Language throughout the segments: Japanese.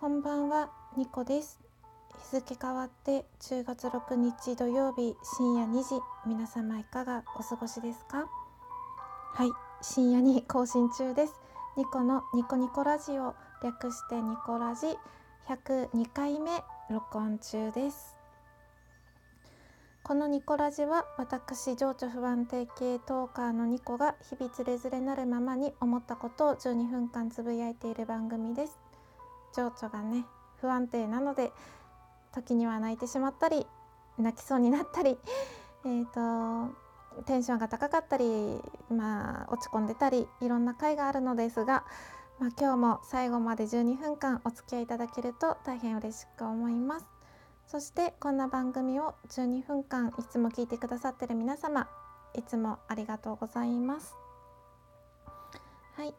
こんばんは、ニコです。日付変わって10月6日土曜日深夜2時、皆様いかがお過ごしですか？はい、深夜に更新中です。ニコのニコニコラジオ、略してニコラジ102回目録音中です。このニコラジは私情緒不安定系トーカーのニコが日々つれづれなるままに思ったことを12分間つぶやいている番組です。情緒がね不安定なので時には泣いてしまったり泣きそうになったり えーとテンションが高かったりまあ落ち込んでたりいろんな回があるのですが、まあ、今日も最後まで12分間お付き合いいただけると大変嬉しく思います。そしてこんな番組を12分間いつも聞いてくださってる皆様いつもありがとうございます。はい、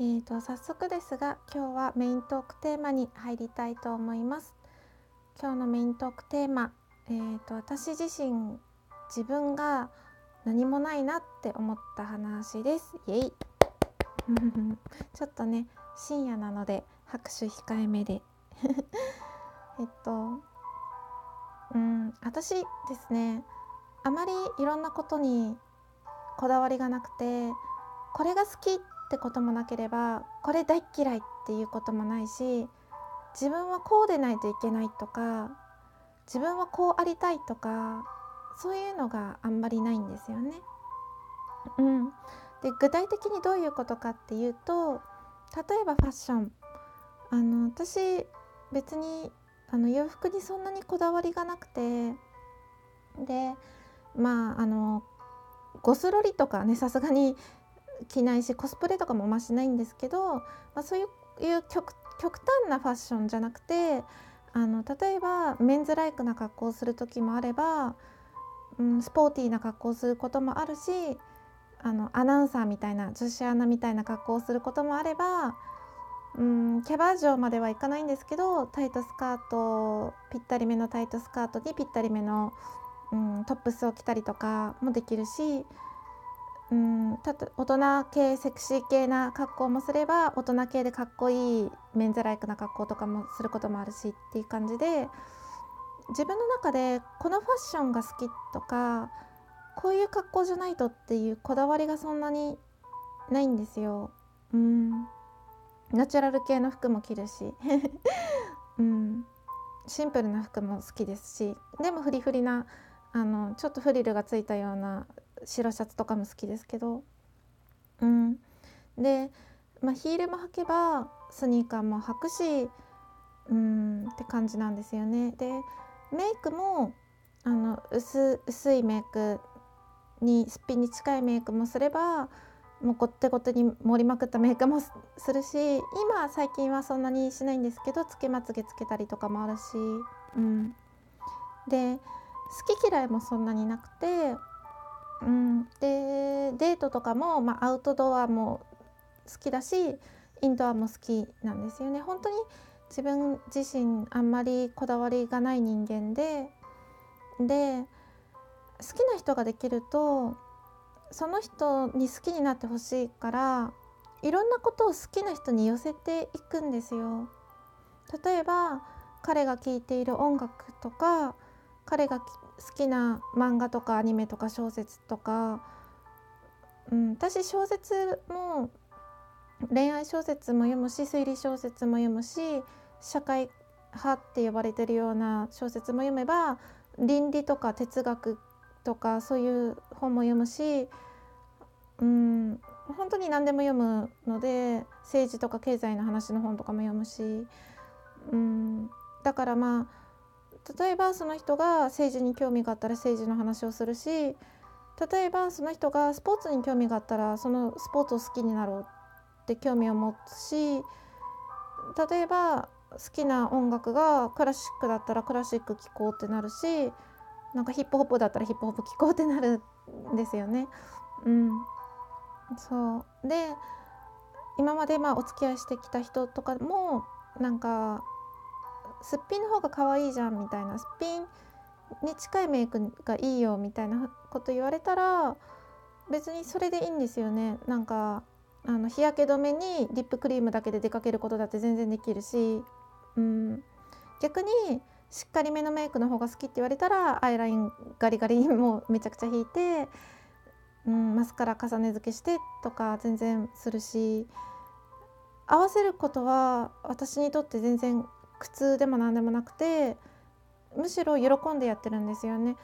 えーと早速ですが今日はメイントークテーマに入りたいと思います。今日のメイントークテーマ、えーと私自身自分が何もないなって思った話です。イエイ ちょっとね深夜なので拍手控えめで えっとうん私ですねあまりいろんなことにこだわりがなくてこれが好きっってこともなければこれ大っ嫌いっていうこともないし自分はこうでないといけないとか自分はこうありたいとかそういうのがあんまりないんですよね。うん、で具体的にどういうことかっていうと例えばファッションあの私別にあの洋服にそんなにこだわりがなくてでまああのゴスロリとかねさすがに着ないしコスプレとかもましないんですけど、まあ、そういう極端なファッションじゃなくてあの例えばメンズライクな格好をする時もあれば、うん、スポーティーな格好をすることもあるしあのアナウンサーみたいな女子アナみたいな格好をすることもあればうんキャバ嬢まではいかないんですけどタイトスカートぴったりめのタイトスカートにぴったりめの、うん、トップスを着たりとかもできるし、うん、た大人系セクシー系な格好もすれば大人系でかっこいいメンズライクな格好とかもすることもあるしっていう感じで自分の中でこのファッションが好きとかこういう格好じゃないとっていうこだわりがそんなにないんですよ。うん。ナチュラル系の服も着るし、うん、シンプルな服も好きですし。でもフリフリなあのちょっとフリルがついたような白シャツとかも好きですけど、うん、で、まあ、ヒールも履けばスニーカーも履くし、うん、って感じなんですよね。でメイクもあの薄いメイクにすっぴんに近いメイクもすればもうごってごてに盛りまくったメイクも するし今最近はそんなにしないんですけどつけまつげつけたりとかもあるし、うん、で好き嫌いもそんなになくて、うん、でデートとかも、まあ、アウトドアも好きだしインドアも好きなんですよね。本当に自分自身あんまりこだわりがない人間でで好きな人ができるとその人に好きになってほしいからいろんなことを好きな人に寄せていくんですよ。例えば彼が聴いている音楽とか彼が好きな漫画とかアニメとか小説とか、うん、私小説も恋愛小説も読むし推理小説も読むし社会派って呼ばれてるような小説も読めば倫理とか哲学とかそういう本も読むしうん本当に何でも読むので政治とか経済の話の本とかも読むしうんだからまあ例えばその人が政治に興味があったら政治の話をするし例えばその人がスポーツに興味があったらそのスポーツを好きになろうって興味を持つし例えば好きな音楽がクラシックだったらクラシック聴こうってなるしなんかヒップホップだったらヒップホップ聴こうってなるんですよね。うん、そうで今までまあお付き合いしてきた人とかもなんかすっぴんの方が可愛いじゃんみたいなすっぴんに近いメイクがいいよみたいなこと言われたら別にそれでいいんですよね。なんかあの日焼け止めにリップクリームだけで出かけることだって全然できるし、うん、逆にしっかりめのメイクの方が好きって言われたらアイラインガリガリもうめちゃくちゃ引いて、うん、マスカラ重ね付けしてとか全然するし。合わせることは私にとって全然苦痛でも何でもなくてむしろ喜んでやってるんですよね。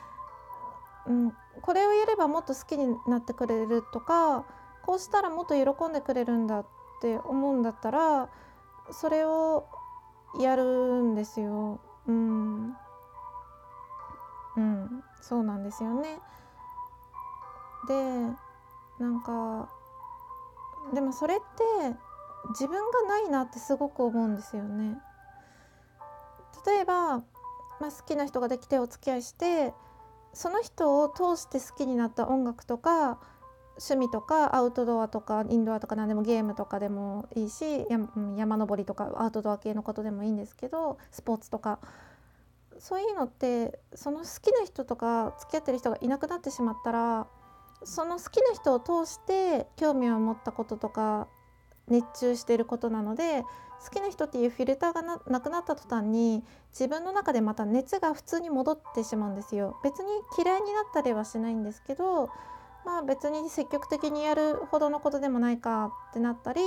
うん、これをやればもっと好きになってくれるとかこうしたらもっと喜んでくれるんだって思うんだったらそれをやるんですよ。うん、うん、そうなんですよね。でなんかでもそれって自分がないなってすごく思うんですよね。例えば、まあ、好きな人ができてお付き合いしてその人を通して好きになった音楽とか趣味とかアウトドアとかインドアとか何でもゲームとかでもいいし山登りとかアウトドア系のことでもいいんですけどスポーツとか。そういうのってその好きな人とか付き合ってる人がいなくなってしまったらその好きな人を通して興味を持ったこととか熱中してることなので好きな人っていうフィルターがなくなった途端に自分の中でまた熱が普通に戻ってしまうんですよ別に嫌いになったりはしないんですけどまあ別に積極的にやるほどのことでもないかってなったり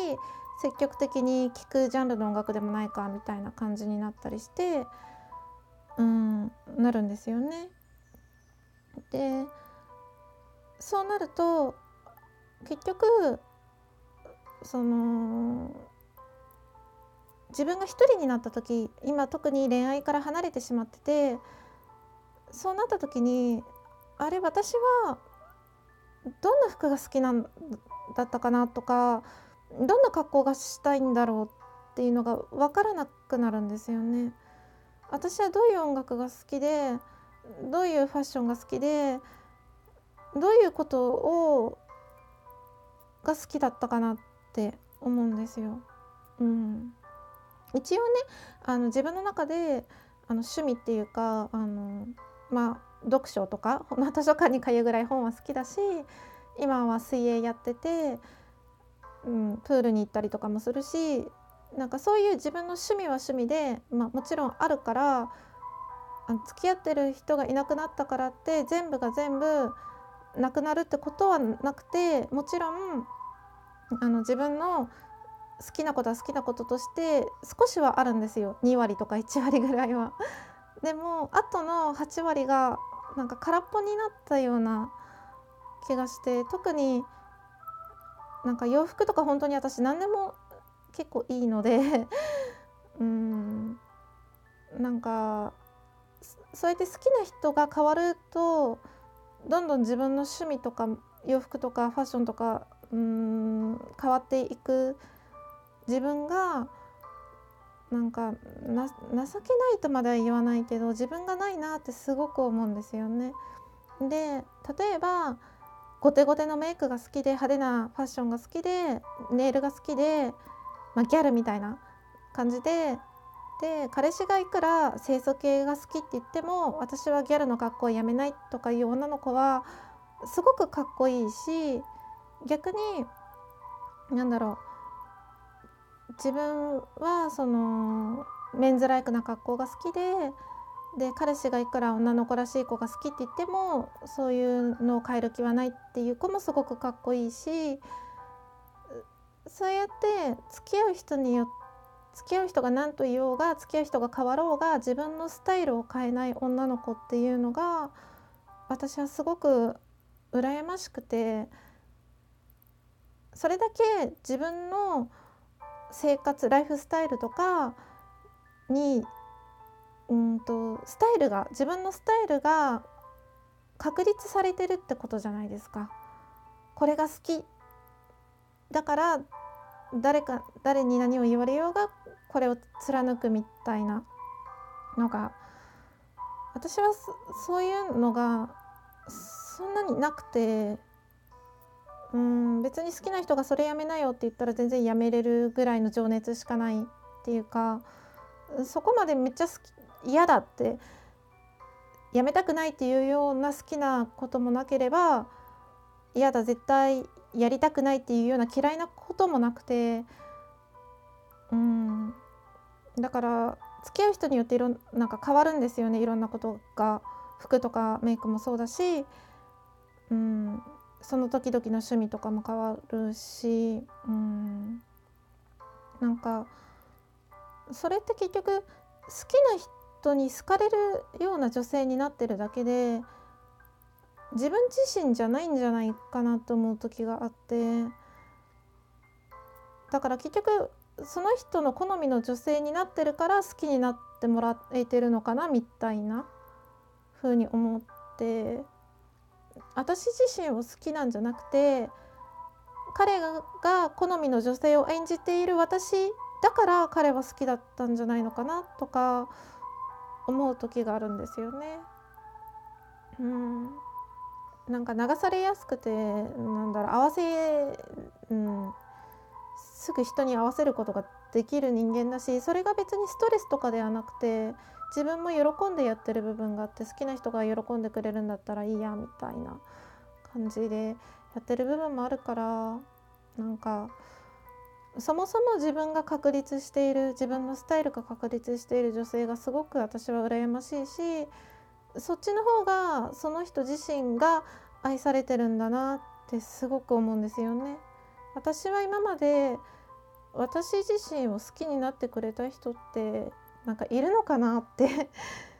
積極的に聴くジャンルの音楽でもないかみたいな感じになったりしてうんなるんですよね。でそうなると結局その自分が一人になった時今特に恋愛から離れてしまっててそうなった時にあれ私はどんな服が好きなんだったかなとかどんな格好がしたいんだろうっていうのが分からなくなるんですよね。私はどういう音楽が好きでどういうファッションが好きでどういうことをが好きだったかなって思うんですよ。うん、一応ねあの自分の中であの趣味っていうかあのまあ読書とか図書館に通うぐらい本は好きだし今は水泳やってて、うん、プールに行ったりとかもするしなんかそういう自分の趣味は趣味で、まあ、もちろんあるからあ付き合ってる人がいなくなったからって全部が全部なくなるってことはなくてもちろんあの自分の好きなことは好きなこととして少しはあるんですよ2割とか1割ぐらいは。でもあとの8割がなんか空っぽになったような気がして特になんか洋服とか本当に私何でも結構いいので うんなんかそうやって好きな人が変わるとどんどん自分の趣味とか洋服とかファッションとかうん変わっていく自分がなんかな情けないとまでは言わないけど自分がないなってすごく思うんですよね。で例えばゴテゴテのメイクが好きで派手なファッションが好きでネイルが好きで、まあ、ギャルみたいな感じでで彼氏がいくら清楚系が好きって言っても私はギャルの格好をやめないとかいう女の子はすごくかっこいいし逆に何だろう自分はそのメンズライクな格好が好きでで彼氏がいくら女の子らしい子が好きって言ってもそういうのを変える気はないっていう子もすごくかっこいいしそうやって付き合う人によって付き合う人が何と言おうが付き合う人が変わろうが自分のスタイルを変えない女の子っていうのが私はすごく羨ましくてそれだけ自分の生活ライフスタイルとかにうんとスタイルが自分のスタイルが確立されてるってことじゃないですか。これが好きだから誰か誰に何を言われようがこれを貫くみたいなのが私はそういうのがそんなになくてうん別に好きな人がそれやめなよって言ったら全然やめれるぐらいの情熱しかないっていうかそこまでめっちゃ好き嫌だってやめたくないっていうような好きなこともなければ嫌だ絶対やりたくないっていうような嫌いなこともなくてうんだから付き合う人によっていろなんか変わるんですよね。いろんなことが服とかメイクもそうだし、その時々の趣味とかも変わるし、うん、なんかそれって結局好きな人に好かれるような女性になってるだけで自分自身じゃないんじゃないかなと思う時があってだから結局その人の好みの女性になってるから好きになってもらえてるのかなみたいな風に思って私自身を好きなんじゃなくて彼が好みの女性を演じている私だから彼は好きだったんじゃないのかなとか思う時があるんですよね。うんなんか流されやすくてなんだろう合わせ、うん、すぐ人に合わせることができる人間だしそれが別にストレスとかではなくて自分も喜んでやってる部分があって好きな人が喜んでくれるんだったらいいやみたいな感じでやってる部分もあるからなんかそもそも自分が確立している自分のスタイルが確立している女性がすごく私は羨ましいしそっちの方がその人自身が愛されてるんだなってすごく思うんですよね。私は今まで私自身を好きになってくれた人ってなんかいるのかなって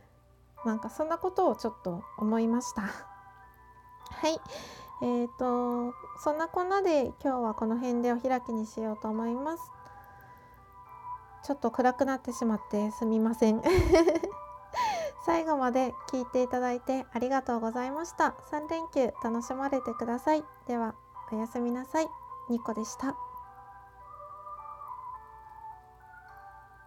なんかそんなことをちょっと思いました。はいえーと、そんなこんなで今日はこの辺でお開きにしようと思います。ちょっと暗くなってしまってすみません。最後まで聞いていただいてありがとうございました。3連休楽しまれてください。ではおやすみなさい。ニコでした。